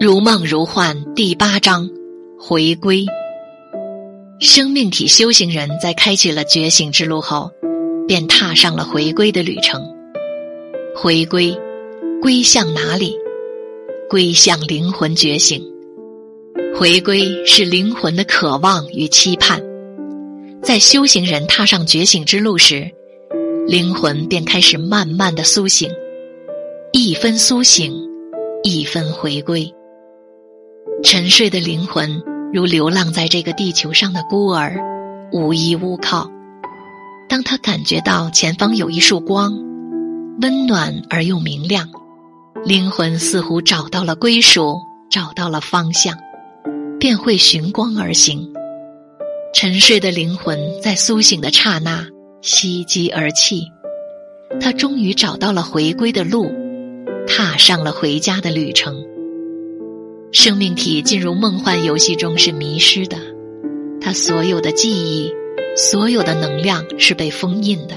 如梦如幻第八章，回归。生命体修行人在开启了觉醒之路后，便踏上了回归的旅程。回归，归向哪里？归向灵魂觉醒。回归是灵魂的渴望与期盼。在修行人踏上觉醒之路时，灵魂便开始慢慢的苏醒，一分苏醒，一分回归。沉睡的灵魂如流浪在这个地球上的孤儿，无依无靠。当他感觉到前方有一束光，温暖而又明亮，灵魂似乎找到了归属，找到了方向，便会寻光而行。沉睡的灵魂在苏醒的刹那喜极而泣，他终于找到了回归的路，踏上了回家的旅程。生命体进入梦幻游戏中是迷失的，他所有的记忆、所有的能量是被封印的，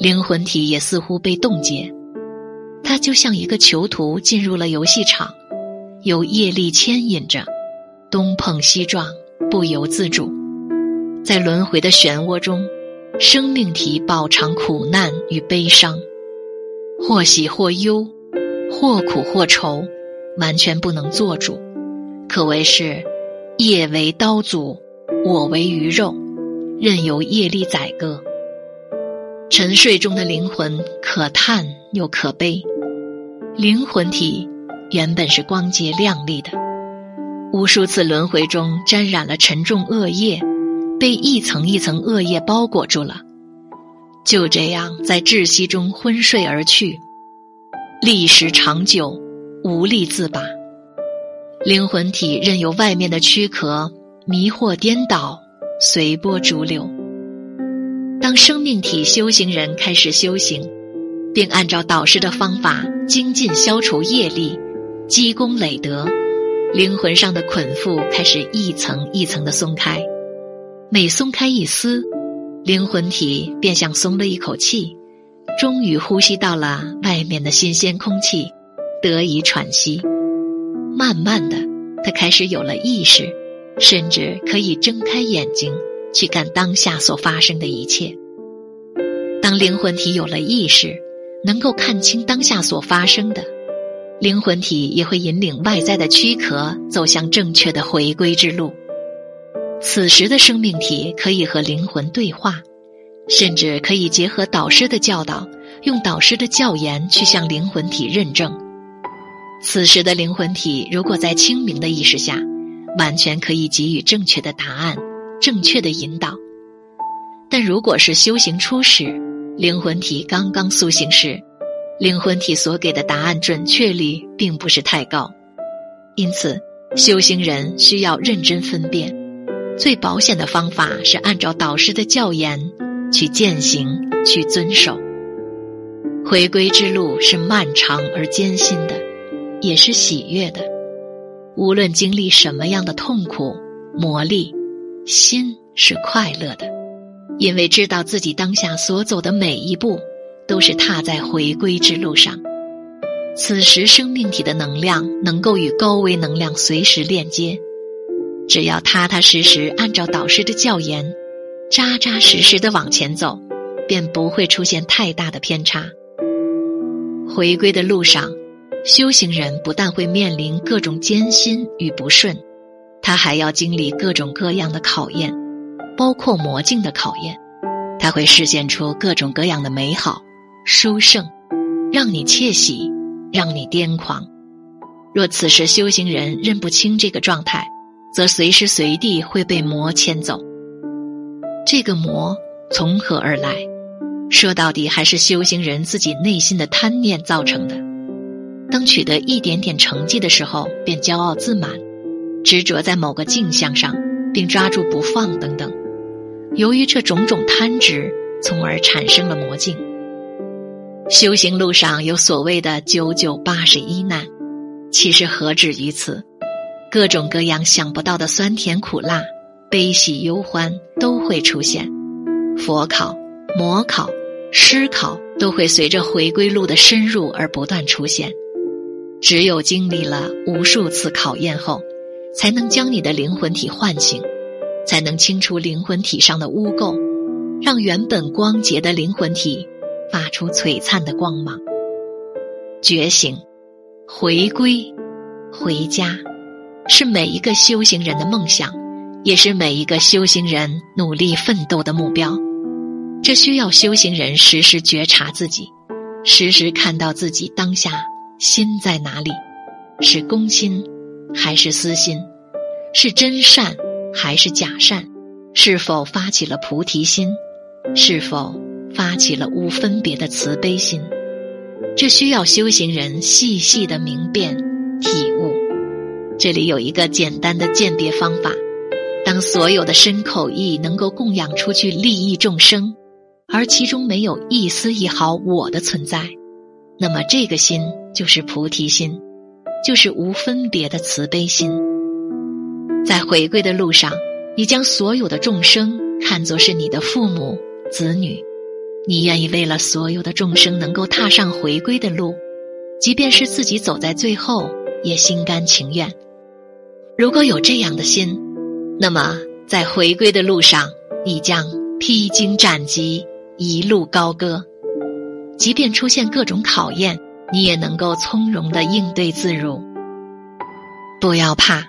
灵魂体也似乎被冻结。他就像一个囚徒进入了游戏场，由业力牵引着，东碰西撞，不由自主。在轮回的漩涡中，生命体饱尝苦难与悲伤，或喜或忧，或苦或愁。完全不能做主，可谓是业为刀俎，我为鱼肉，任由业力宰割。沉睡中的灵魂可叹又可悲，灵魂体原本是光洁亮丽的，无数次轮回中沾染了沉重恶业，被一层一层恶业包裹住了，就这样在窒息中昏睡而去，历时长久。无力自拔，灵魂体任由外面的躯壳迷惑颠倒，随波逐流。当生命体修行人开始修行，并按照导师的方法精进消除业力，积功累德，灵魂上的捆缚开始一层一层的松开。每松开一丝，灵魂体便像松了一口气，终于呼吸到了外面的新鲜空气。得以喘息，慢慢的，他开始有了意识，甚至可以睁开眼睛去看当下所发生的一切。当灵魂体有了意识，能够看清当下所发生的，灵魂体也会引领外在的躯壳走向正确的回归之路。此时的生命体可以和灵魂对话，甚至可以结合导师的教导，用导师的教研去向灵魂体认证。此时的灵魂体，如果在清明的意识下，完全可以给予正确的答案、正确的引导。但如果是修行初始，灵魂体刚刚苏醒时，灵魂体所给的答案准确率并不是太高。因此，修行人需要认真分辨，最保险的方法是按照导师的教言去践行、去遵守。回归之路是漫长而艰辛的。也是喜悦的，无论经历什么样的痛苦磨砺，心是快乐的，因为知道自己当下所走的每一步，都是踏在回归之路上。此时生命体的能量能够与高维能量随时链接，只要踏踏实实按照导师的教言，扎扎实实的往前走，便不会出现太大的偏差。回归的路上。修行人不但会面临各种艰辛与不顺，他还要经历各种各样的考验，包括魔镜的考验。他会示现出各种各样的美好、殊胜，让你窃喜，让你癫狂。若此时修行人认不清这个状态，则随时随地会被魔牵走。这个魔从何而来？说到底，还是修行人自己内心的贪念造成的。当取得一点点成绩的时候，便骄傲自满，执着在某个镜像上，并抓住不放等等。由于这种种贪执，从而产生了魔镜。修行路上有所谓的九九八十一难，其实何止于此？各种各样想不到的酸甜苦辣、悲喜忧欢都会出现。佛考、魔考、师考都会随着回归路的深入而不断出现。只有经历了无数次考验后，才能将你的灵魂体唤醒，才能清除灵魂体上的污垢，让原本光洁的灵魂体发出璀璨的光芒。觉醒，回归，回家，是每一个修行人的梦想，也是每一个修行人努力奋斗的目标。这需要修行人时时觉察自己，时时看到自己当下。心在哪里？是公心还是私心？是真善还是假善？是否发起了菩提心？是否发起了无分别的慈悲心？这需要修行人细细的明辨体悟。这里有一个简单的鉴别方法：当所有的身口意能够供养出去利益众生，而其中没有一丝一毫我的存在。那么，这个心就是菩提心，就是无分别的慈悲心。在回归的路上，你将所有的众生看作是你的父母、子女，你愿意为了所有的众生能够踏上回归的路，即便是自己走在最后，也心甘情愿。如果有这样的心，那么在回归的路上，你将披荆斩棘，一路高歌。即便出现各种考验，你也能够从容的应对自如。不要怕，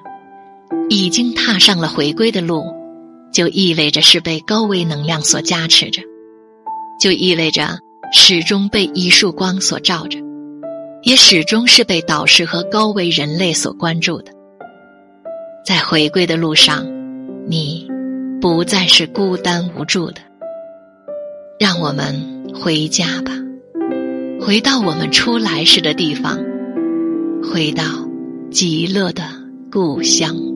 已经踏上了回归的路，就意味着是被高维能量所加持着，就意味着始终被一束光所照着，也始终是被导师和高维人类所关注的。在回归的路上，你不再是孤单无助的。让我们回家吧。回到我们初来时的地方，回到极乐的故乡。